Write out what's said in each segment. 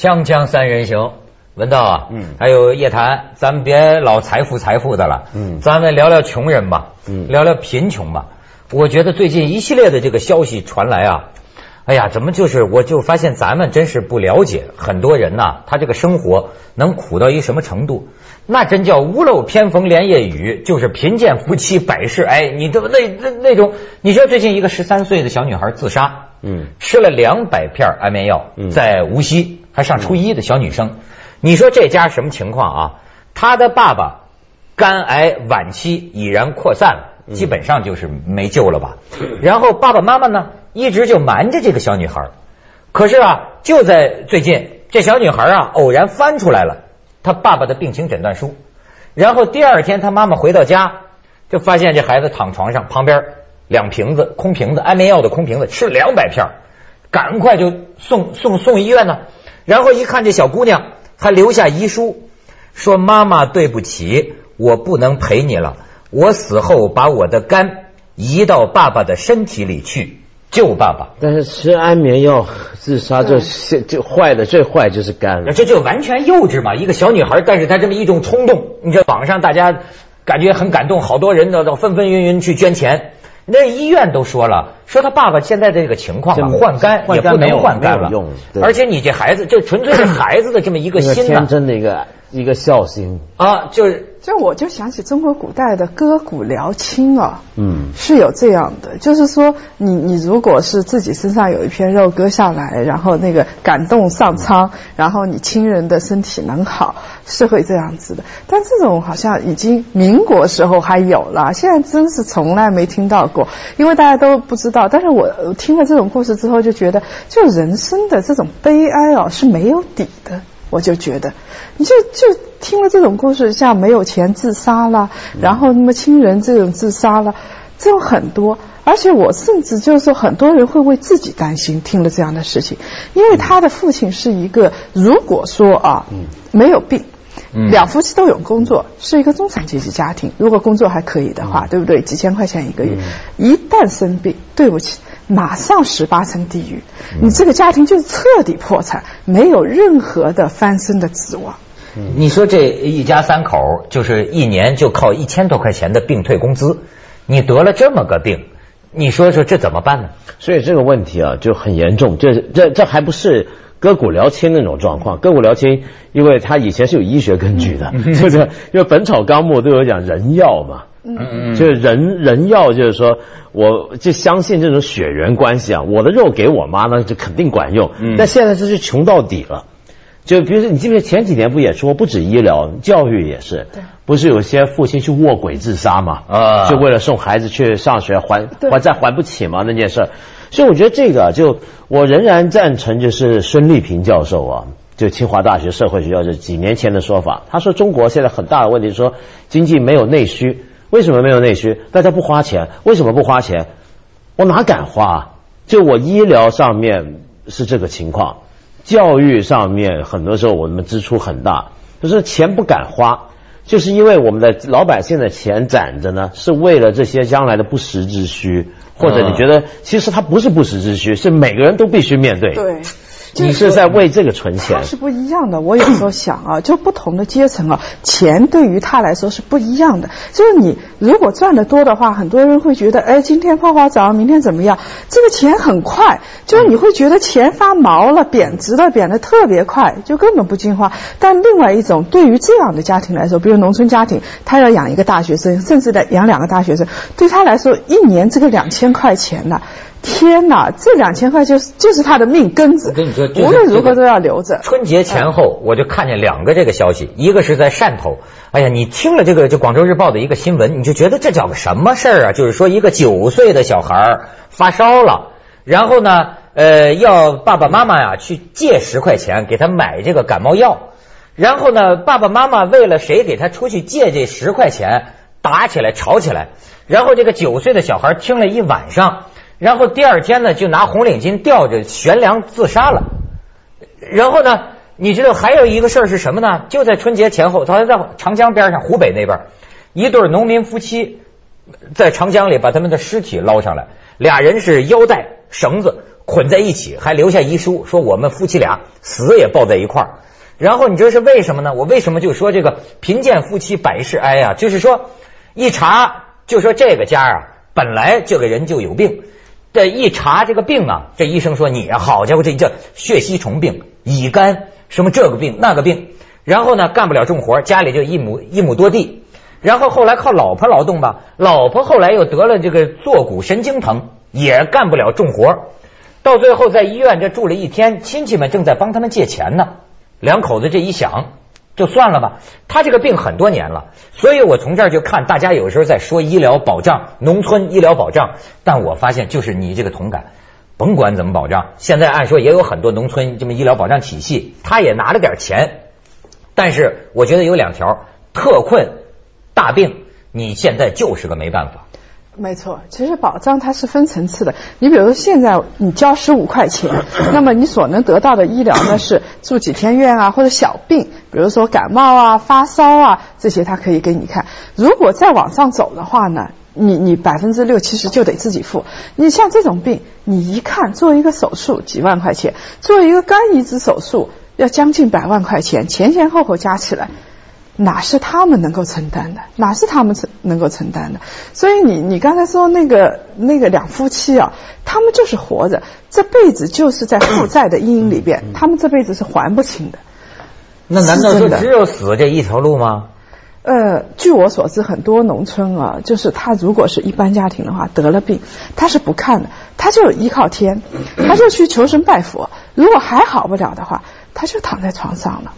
锵锵三人行，文道啊，嗯还有叶檀，咱们别老财富财富的了，嗯咱们聊聊穷人吧，嗯聊聊贫穷吧。我觉得最近一系列的这个消息传来啊，哎呀，怎么就是我就发现咱们真是不了解很多人呐、他这个生活能苦到一什么程度？那真叫屋漏偏逢连夜雨，就是贫贱夫妻百事哀。你这那那那种，你知道最近一个十三岁的小女孩自杀，嗯吃了两百片安眠药，嗯在无锡还上初一的小女生，你说这家什么情况啊？她的爸爸肝癌晚期已然扩散了，嗯基本上就是没救了吧。然后爸爸妈妈呢，一直就瞒着这个小女孩。可是啊，就在最近，这小女孩啊偶然翻出来了她爸爸的病情诊断书，然后第二天她妈妈回到家，就发现这孩子躺床上，旁边两瓶子空瓶子安眠药的空瓶子，吃了两百片儿赶快就送送送医院呢。然后一看这小姑娘还留下遗书，说妈妈对不起，我不能陪你了，我死后把我的肝移到爸爸的身体里去救爸爸。但是吃安眠药自杀就就坏的最坏就是肝了这就完全幼稚嘛！一个小女孩，但是她这么一种冲动，你这网上大家感觉很感动，好多人都都纷纷云云去捐钱。那医院都说了，说他爸爸现在这个情况啊，换肝也不能换肝了。而且你这孩子，这纯粹是孩子的这么一个一个心呐。天真的一个一个孝心，啊，就是就我就想起中国古代的割骨疗亲啊，嗯是有这样的，就是说你你如果是自己身上有一片肉割下来，然后那个感动上苍，然后你亲人的身体能好，是会这样子的。但这种好像已经民国时候还有了，现在真是从来没听到过，因为大家都不知道。但是我我听了这种故事之后，就觉得就人生的这种悲哀啊是没有底的。我就觉得，你就就听了这种故事，像没有钱自杀了，然后那么亲人这种自杀了，这种很多。而且我甚至就是说，很多人会为自己担心，听了这样的事情，因为他的父亲是一个，如果说啊，没有病。嗯两夫妻都有工作，是一个中产阶级家庭。如果工作还可以的话，对不对？几千块钱一个月，一旦生病，对不起，马上十八层地狱，你这个家庭就是彻底破产，没有任何的翻身的指望。你说这一家三口就是一年就靠一千多块钱的病退工资，你得了这么个病，你说说这怎么办呢？所以这个问题啊就很严重，这这这还不是割骨疗亲那种状况。割骨疗亲，因为他以前是有医学根据的，是不是？因为《本草纲目》都有讲人药嘛，嗯就是人人要，就是说，我就相信这种血缘关系啊，我的肉给我妈呢，就肯定管用。嗯但现在这是穷到底了。就比如说，你记不记得前几年不也说，不止医疗，教育也是，不是有些父亲去卧轨自杀嘛？啊就为了送孩子去上学还还债还不起嘛那件事儿。所以我觉得这个啊就我仍然赞成，就是孙立平教授啊，就清华大学社会学校这几年前的说法，他说中国现在很大的问题说经济没有内需，为什么没有内需？大家不花钱，为什么不花钱？我哪敢花？就我医疗上面是这个情况，教育上面很多时候我们支出很大，就是钱不敢花，就是因为我们的老百姓的钱攒着呢，是为了这些将来的不时之需，或者你觉得其实它不是不时之需，是每个人都必须面对。，对，你是在为这个存它钱。是不一样的。我有时候想啊，就不同的阶层啊，钱对于他来说是不一样的。就是你如果赚得多的话，很多人会觉得，哎，今天泡泡澡，明天怎么样？这个钱很快，就是你会觉得钱发毛了，贬值了，贬得特别快，就根本不进化。但另外一种，对于这样的家庭来说，比如农村家庭，他要养一个大学生，甚至得养两个大学生，对他来说，一年这个两千块钱呢、天哪，这两千块就是就是他的命根子，我跟你说就是无论如何都要留着。春节前后，我就看见两个这个消息，一个是在汕头。哎呀，你听了这个就广州日报的一个新闻，你就觉得这叫个什么事儿啊？就是说一个九岁的小孩儿发烧了，然后呢，呃，要爸爸妈妈呀去借十块钱给他买这个感冒药，然后呢，爸爸妈妈为了谁给他出去借这十块钱，打起来吵起来，然后这个九岁的小孩听了一晚上，然后第二天呢就拿红领巾吊着悬梁自杀了。然后呢，你知道还有一个事儿是什么呢？就在春节前后，他在长江边上，湖北那边，一对农民夫妻在长江里把他们的尸体捞上来，俩人是腰带绳子捆在一起，还留下遗书，说我们夫妻俩死也抱在一块儿。然后你知道是为什么呢？我为什么就说这个贫贱夫妻百事哀呀？就是说一查就说这个家啊，本来这个人就有病。这一查这个病啊，这医生说你好家伙，这叫血吸虫病、乙肝，什么这个病那个病。然后呢，干不了重活，家里就一亩一亩多地。然后后来靠老婆劳动吧，老婆后来又得了这个坐骨神经疼，也干不了重活。到最后在医院这住了一天，亲戚们正在帮他们借钱呢。两口子这一想，就算了吧。他这个病很多年了，所以我从这儿就看大家有时候在说医疗保障、农村医疗保障，但我发现就是你这个同感，甭管怎么保障，现在按说也有很多农村这么医疗保障体系，他也拿了点钱，但是我觉得有两条：特困、大病，你现在就是个没办法。没错，其实保障它是分层次的。你比如说现在你交十五块钱，那么你所能得到的医疗呢是住几天院啊，或者小病，比如说感冒啊、发烧啊这些，它可以给你看。如果再往上走的话呢，你你百分之六七十就得自己付。你像这种病，你一看做一个手术几万块钱，做一个肝移植手术要将近百万块钱，前前后后加起来。哪是他们能够承担的？哪是他们承能够承担的？所以你你刚才说那个那个两夫妻啊，他们就是活着，这辈子就是在负债的阴影里边，他们这辈子是还不清的。那难道就只有死这一条路吗？呃，据我所知，很多农村啊，就是他如果是一般家庭的话，得了病，他是不看的，他就依靠天，他就去求神拜佛。如果还好不了的话，他就躺在床上了。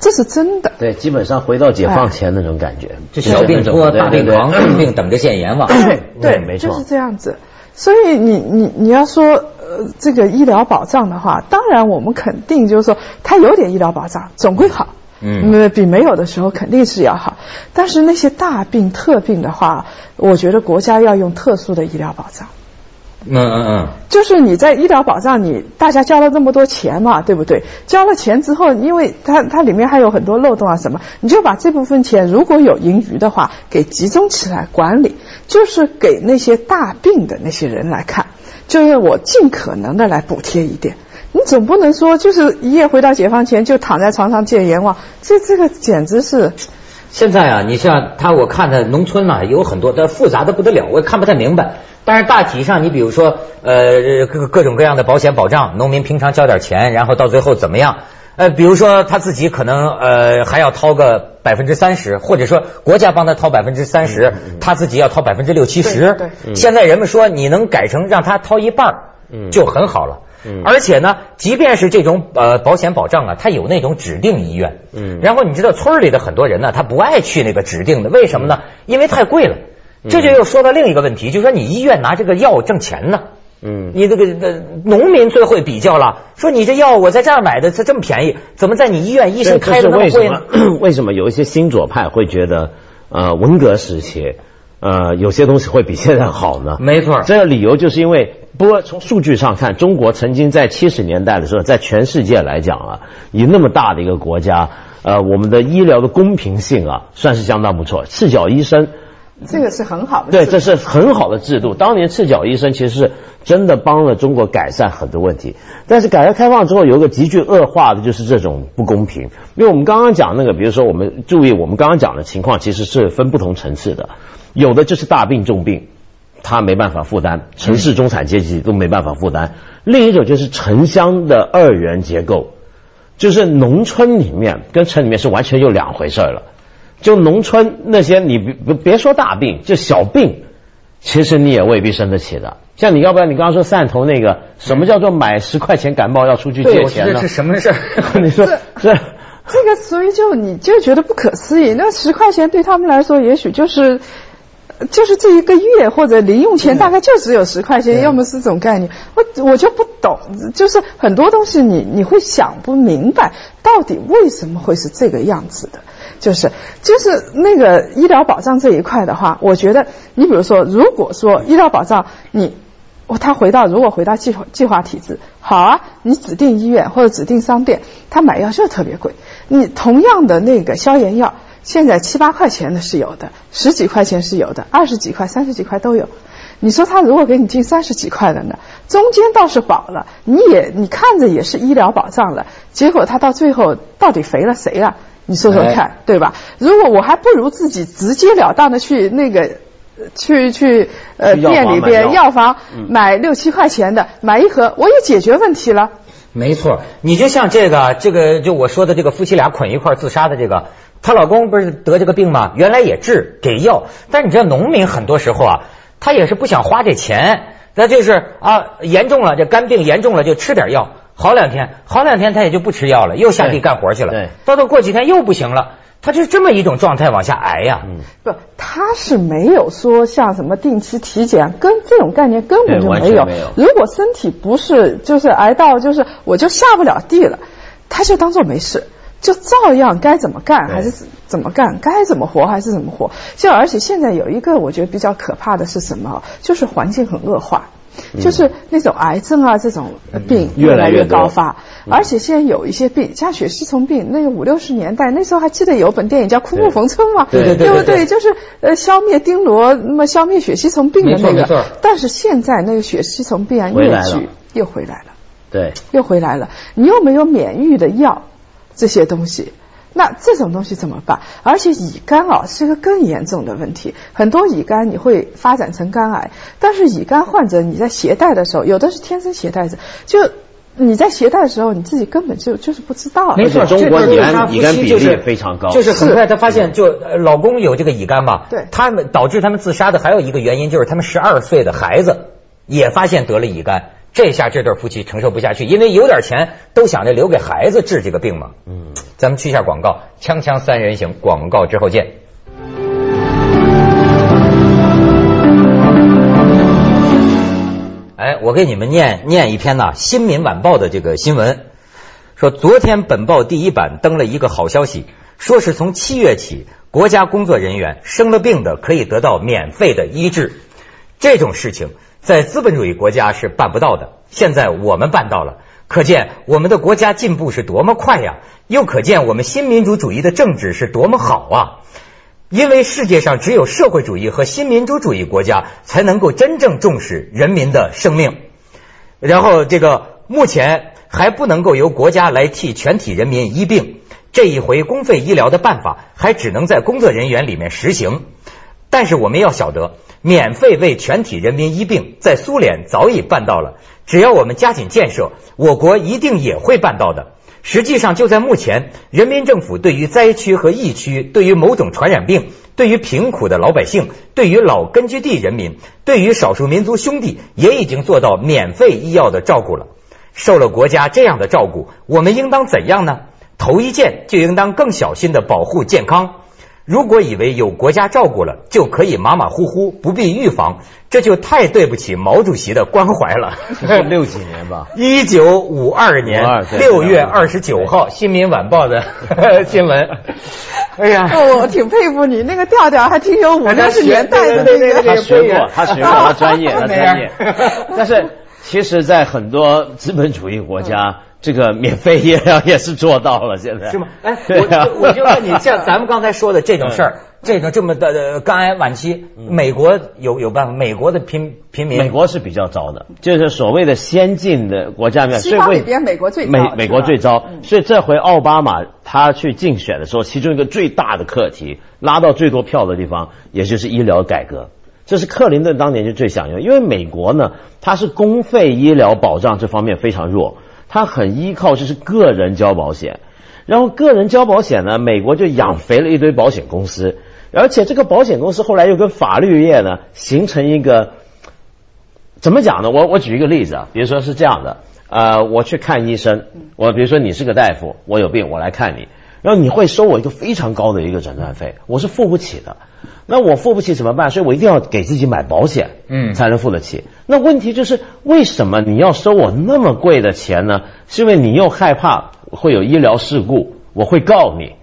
这是真的，对，基本上回到解放前那种感觉，就小病拖，大病床，重病等着见阎王。对，没错，就是这样子。所以你你你要说呃这个医疗保障的话，当然我们肯定就是说它有点医疗保障总归好，嗯，比没有的时候肯定是要好。但是那些大病特病的话，我觉得国家要用特殊的医疗保障。嗯嗯嗯，就是你在医疗保障，你大家交了这么多钱嘛，对不对？交了钱之后，因为它它里面还有很多漏洞啊什么，你就把这部分钱如果有盈余的话，给集中起来管理，就是给那些大病的那些人来看，就是我尽可能的来补贴一点。你总不能说就是一夜回到解放前就躺在床上见阎王，这这个简直是。现在啊，你像他，我看他农村嘛，有很多的复杂的不得了，我也看不太明白。但是大体上，你比如说，呃，各各种各样的保险保障，农民平常交点钱，然后到最后怎么样？呃，比如说他自己可能呃还要掏个百分之三十，或者说国家帮他掏百分之三十，他自己要掏百分之六七十。对，现在人们说你能改成让他掏一半就很好了。嗯，而且呢，即便是这种呃保险保障啊，它有那种指定医院。嗯，然后你知道村里的很多人呢，他不爱去那个指定的，为什么呢？因为太贵了。这就又说到另一个问题，就是说你医院拿这个药挣钱呢。嗯，你这个呃农民最会比较了，说你这药我在这儿买的它这么便宜，怎么在你医院医生开的那么贵呢？为什么有一些新左派会觉得呃文革时期呃有些东西会比现在好呢？没错，这个理由就是因为。不过从数据上看，中国曾经在七十年代的时候，在全世界来讲啊，以那么大的一个国家，呃，我们的医疗的公平性啊，算是相当不错。赤脚医生，这个是很好的，对，这是很好的制度。当年赤脚医生其实是真的帮了中国改善很多问题。但是改革开放之后，有一个急剧恶化的就是这种不公平。因为我们刚刚讲那个，比如说我们注意，我们刚刚讲的情况其实是分不同层次的，有的就是大病重病。他没办法负担，城市中产阶级都没办法负担。另一种就是城乡的二元结构，就是农村里面跟城里面是完全就两回事了。就农村那些你别别说大病，就小病，其实你也未必生得起的。像你要不然？你刚刚说汕头那个，什么叫做买十块钱感冒要出去借钱呢？这是什么事儿？你说是这个，所以就你就觉得不可思议。那十块钱对他们来说，也许就是。就是这一个月或者零用钱大概就只有十块钱，要么是这种概念，我我就不懂，就是很多东西你你会想不明白，到底为什么会是这个样子的？就是就是那个医疗保障这一块的话，我觉得你比如说，如果说医疗保障你，他回到如果回到计划计划体制，好啊，你指定医院或者指定商店，他买药就特别贵，你同样的那个消炎药。现在七八块钱的是有的，十几块钱是有的，二十几块、三十几块都有。你说他如果给你进三十几块的呢，中间倒是保了，你也你看着也是医疗保障了，结果他到最后到底肥了谁啊？你说说看，对吧？如果我还不如自己直截了当的去那个。去去呃去店里边药药房买六七块钱的买一盒，我也解决问题了。没错，你就像这个这个，就我说的这个夫妻俩捆一块儿自杀的这个，她老公不是得这个病吗？原来也治给药，但你知道农民很多时候啊，他也是不想花这钱，那就是啊严重了，这肝病严重了就吃点药，好两天，好两天他也就不吃药了，又下地干活去了。对到到过几天又不行了，他就这么一种状态往下挨呀。嗯不，他是没有说像什么定期体检，跟这种概念根本就没有。完全没有如果身体不是就是挨到就是我就下不了地了，他就当做没事。就照样该怎么干还是怎么干，该怎么活还是怎么活。就而且现在有一个我觉得比较可怕的是什么？就是环境很恶化。就是那种癌症啊，这种病嗯越来来越高发，而且现在有一些病，像血吸虫病，那个五六十年代那时候还记得有本电影叫《枯木逢春》嘛，对不对？就是呃消灭丁螺，那么消灭血吸虫病的那个，但是现在那个血吸虫病啊越剧又回来了，对，又回来了，你又没有免疫的药这些东西。那这种东西怎么办？而且乙肝啊是一个更严重的问题，很多乙肝你会发展成肝癌，但是乙肝患者你在携带的时候，有的是天生携带者，就你在携带的时候你自己根本就就是不知道。没错，而且中国乙肝乙肝比例非常高就是很快他发现就呃老公有这个乙肝嘛，对他们导致他们自杀的还有一个原因就是他们十二岁的孩子也发现得了乙肝，这下这对夫妻承受不下去，因为有点钱都想着留给孩子治这个病嘛。嗯，咱们去一下广告，锵锵三人行，广告之后见。哎，我给你们念念一篇呐，《新民晚报》的这个新闻，说昨天本报第一版登了一个好消息，说是从七月起，国家工作人员生了病的可以得到免费的医治。这种事情在资本主义国家是办不到的，现在我们办到了，可见我们的国家进步是多么快呀！又可见我们新民主主义的政治是多么好啊！因为世界上只有社会主义和新民主主义国家才能够真正重视人民的生命。然后这个目前还不能够由国家来替全体人民医病，这一回公费医疗的办法还只能在工作人员里面实行。但是我们要晓得，免费为全体人民医病，在苏联早已办到了。只要我们加紧建设，我国一定也会办到的。实际上，就在目前，人民政府对于灾区和疫区，对于某种传染病，对于贫苦的老百姓，对于老根据地人民，对于少数民族兄弟，也已经做到免费医药的照顾了。受了国家这样的照顾，我们应当怎样呢？头一件就应当更小心的保护健康。如果以为有国家照顾了就可以马马虎虎，不必预防，这就太对不起毛主席的关怀了。是六几年吧？一九五二年52对六月二十九号，《新民晚报》的 新闻。哎呀，哦，我挺佩服你，那个调调还挺有五六十年代的那个。他学过，他学过，他专业，他专业。但是，其实，在很多资本主义国家，这个免费医疗也是做到了。现在是吗？哎，我我就问你，像 咱们刚才说的这种事儿，这种这么的呃肝癌晚期，美国有有办法？美国的平平民，美国是比较糟的，就是所谓的先进的国家里面，西方所以为里边美国最糟美美国最糟，嗯所以这回奥巴马他去竞选的时候，其中一个最大的课题，拉到最多票的地方，也就是医疗改革。这是克林顿当年就最想要，因为美国呢，它是公费医疗保障这方面非常弱，他很依靠就是个人交保险，然后个人交保险呢，美国就养肥了一堆保险公司，而且这个保险公司后来又跟法律业呢形成一个怎么讲呢？我我举一个例子啊，比如说是这样的，呃，我去看医生，我比如说你是个大夫，我有病，我来看你，然后你会收我一个非常高的一个诊断费，我是付不起的。那我付不起怎么办？所以我一定要给自己买保险，嗯才能付得起。那问题就是为什么你要收我那么贵的钱呢？是因为你又害怕会有医疗事故，我会告你，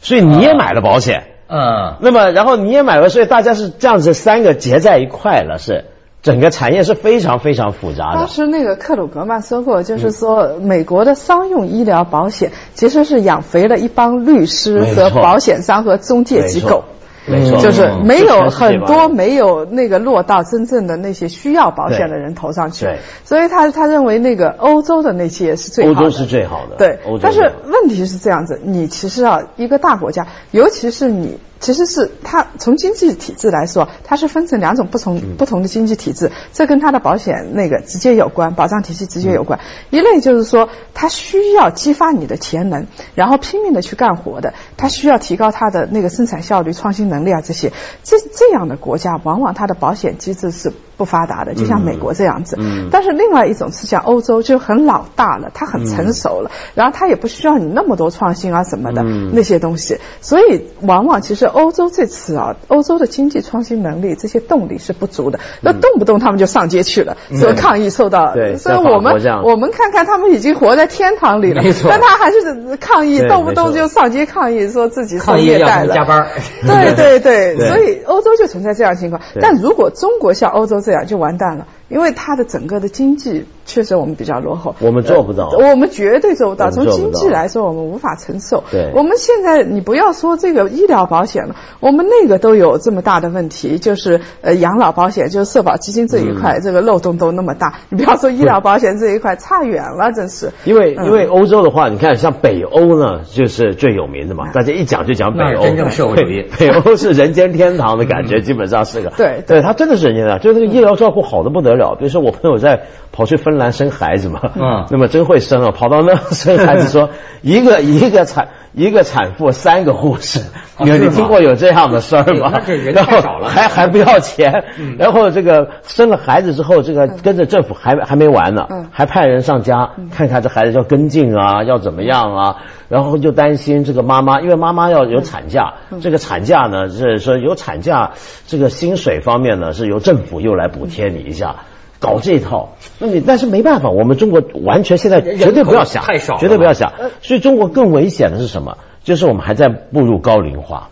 所以你也买了保险。嗯，那么，然后你也买了，所以大家是这样子三个结在一块了，是整个产业是非常非常复杂的。当时那个克鲁格曼说过，就是说美国的商用医疗保险其实是养肥了一帮律师和保险商和中介机构没错。就是没有嗯很多没有那个落到真正的那些需要保险的人头上去对，所以他他认为那个欧洲的那些是最好的，欧洲是最好的对但是问题是这样子，你其实啊，一个大国家，尤其是你。其实是它从经济体制来说，它是分成两种不同、嗯不同的经济体制，这跟它的保险那个直接有关，保障体系直接有嗯关。一类就是说，它需要激发你的潜能，然后拼命的去干活的，它需要提高它的那个生产效率、创新能力啊这些。这这样的国家，往往它的保险机制是不发达的，就像美国这样子。嗯。但是另外一种是像欧洲，就很老大了，它很成熟了，然后它也不需要你那么多创新啊什么的、嗯。那些东西，所以往往其实欧洲这次啊，欧洲的经济创新能力这些动力是不足的，那、动不动他们就上街去了，说抗议受到，对所以我们我们看看他们已经活在天堂里了但他还是抗议，动不动就上街抗议，说自己受虐待了，加班对对对，对。所以欧洲就存在这样的情况。但如果中国像欧洲这样，就完蛋了，因为它的整个的经济确实我们比较落后，我们做不到。呃我们绝对做不到。从经济来说，我们无法承受。对。我们现在你不要说这个医疗保险了，我们那个都有这么大的问题，就是呃养老保险，就是社保基金这一嗯。块，这个漏洞都那么大。你不要说医疗保险这一块，差远了，真是。因为嗯。因为欧洲的话，你看像北欧呢，就是最有名的嘛，大家一讲就讲北欧，真正社会主义。北欧是人间天堂的感觉，基本上是个。对对，它真的是人间天堂，就是那个医疗照顾好的不得了。比如说我朋友在跑去芬兰生孩子嘛，嗯 那么真会生啊，跑到那生孩子说 一个一个产一个产妇三个护士，你你听过有这样的事儿吗？然后还还不要钱，然后这个生了孩子之后，这个跟着政府还还没完呢嗯，还派人上家看看这孩子要跟进啊，要怎么样啊，然后就担心这个妈妈，因为妈妈要有产假，这个产假呢是说有产假，这个薪水方面呢是由政府又来补贴你一下。搞这一套，那你但是没办法，我们中国完全现在绝对不要想，太少绝对不要想。所以中国更危险的是什么？就是我们还在步入高龄化。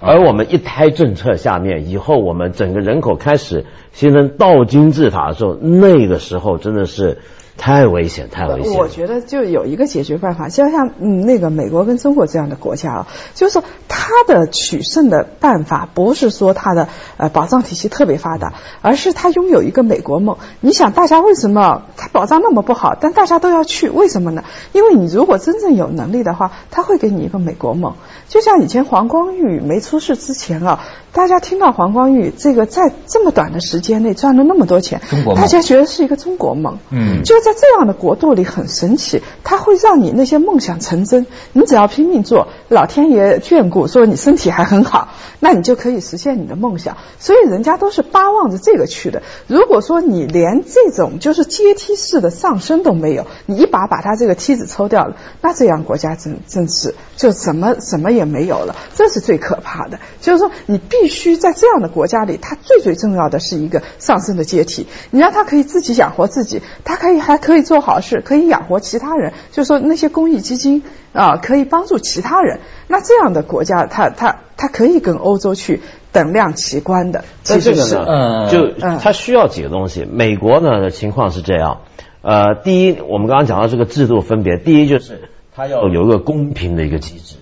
而我们一胎政策下面，以后我们整个人口开始形成倒金字塔的时候，那个时候真的是太危险，太危险。我觉得就有一个解决办法，就像嗯那个美国跟中国这样的国家啊，就是说它的取胜的办法不是说它的呃保障体系特别发达，而是它拥有一个美国梦。你想大家为什么它保障那么不好，但大家都要去？为什么呢？因为你如果真正有能力的话，他会给你一个美国梦。就像以前黄光裕没出事之前啊，大家听到黄光裕这个在这么短的时间内赚了那么多钱中国，大家觉得是一个中国梦。嗯就在在这样的国度里很神奇，它会让你那些梦想成真。你只要拼命做，老天爷眷顾，说你身体还很好，那你就可以实现你的梦想。所以人家都是巴望着这个去的。如果说你连这种就是阶梯式的上升都没有，你一把把他这个梯子抽掉了，那这样国家真真是就什么什么也没有了，这是最可怕的。就是说，你必须在这样的国家里，它最最重要的是一个上升的阶梯。你让他可以自己养活自己，他可以可以做好事，可以养活其他人。就是说，那些公益基金啊，可以帮助其他人。那这样的国家，它它它可以跟欧洲去等量齐观的。但这个其实是呢，嗯就嗯它需要几个东西。美国呢的情况是这样，呃，第一，我们刚刚讲到这个制度分别，第一就是它要有一个公平的一个机制，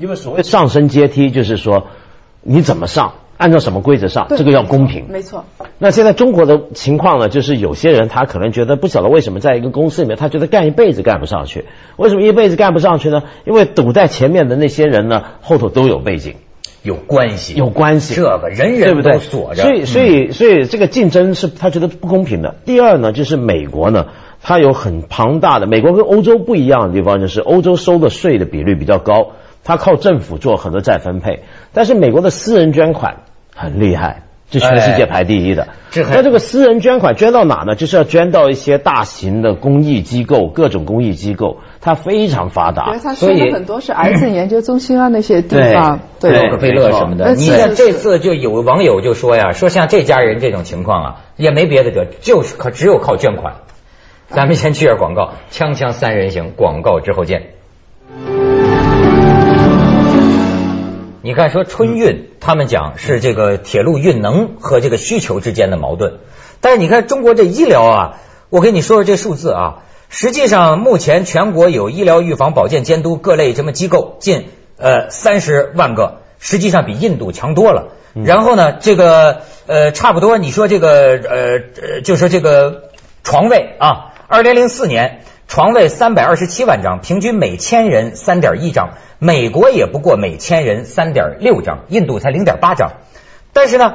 因为所谓上升阶梯，就是说你怎么上，按照什么规则上，这个要公平。没错。那现在中国的情况呢，就是有些人他可能觉得不晓得为什么在一个公司里面，他觉得干一辈子干不上去。为什么一辈子干不上去呢？因为堵在前面的那些人呢，后头都有背景。有关系，有关系，这个人人对不对？都锁着，所以，所以，所以这个竞争是他觉得不公平的。第二呢，就是美国呢，它有很庞大的，美国跟欧洲不一样的地方，就是欧洲收的税的比率比较高，它靠政府做很多再分配，但是美国的私人捐款很厉害。这全世界排第一的。那这个私人捐款捐到哪呢？就是要捐到一些大型的公益机构，各种公益机构，它非常发达。他所以说的很多是癌症研究中心啊那些地方，对洛克菲勒什么的。你看这次就有网友就说呀，说像这家人这种情况啊，也没别的辙，就是靠只有靠捐款。咱们先去下广告，锵锵三人行，广告之后见。你看，说春运，他们讲是这个铁路运能和这个需求之间的矛盾。但是你看中国这医疗啊，我跟你说说这数字啊，实际上目前全国有医疗预防保健监督各类什么机构近呃三十万个，实际上比印度强多了。然后呢，这个呃，差不多你说这个呃呃，就说这个床位啊，二零零四年床位三百二十七万张，平均每千人三点一张。美国也不过每千人三点六张，印度才零点八张。但是呢，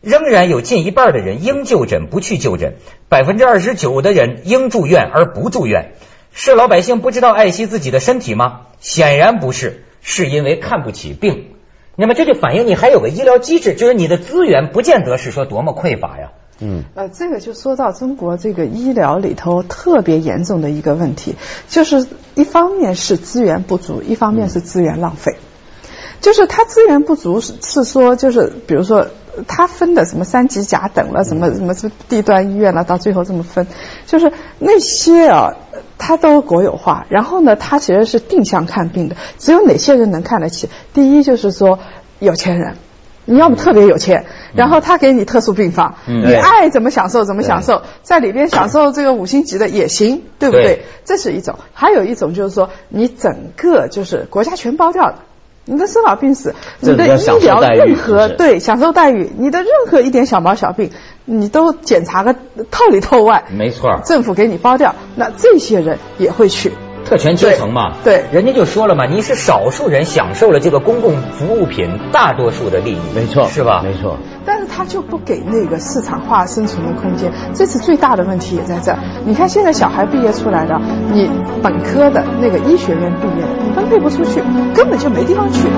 仍然有近一半的人应就诊不去就诊，百分之二十九的人应住院而不住院。是老百姓不知道爱惜自己的身体吗？显然不是，是因为看不起病。那么这就反映你还有个医疗机制，就是你的资源不见得是说多么匮乏呀。嗯，呃，这个就说到中国这个医疗里头特别严重的一个问题，就是一方面是资源不足，一方面是资源浪费。就是它资源不足是是说，就是比如说它分的什么三级甲等了，什么什么什么地段医院了，到最后这么分，就是那些啊，它都国有化。然后呢，它其实是定向看病的，只有哪些人能看得起？第一就是说有钱人，你要么特别有钱，然后他给你特殊病房，你爱怎么享受怎么享受，在里边享受这个五星级的也行，对不对？这是一种。还有一种就是说，你整个就是国家全包掉的。你的生老病死，你的医疗任何对享受待遇，你的任何一点小毛小病，你都检查个透里透外。没错，政府给你包掉，那这些人也会去。特权阶层嘛，对，人家就说了嘛，你是少数人享受了这个公共服务品大多数的利益，没错，是吧？没错。但是他就不给那个市场化生存的空间，这是最大的问题也在这儿。你看现在小孩毕业出来的，你本科的那个医学院毕业的，你分配不出去，根本就没地方去。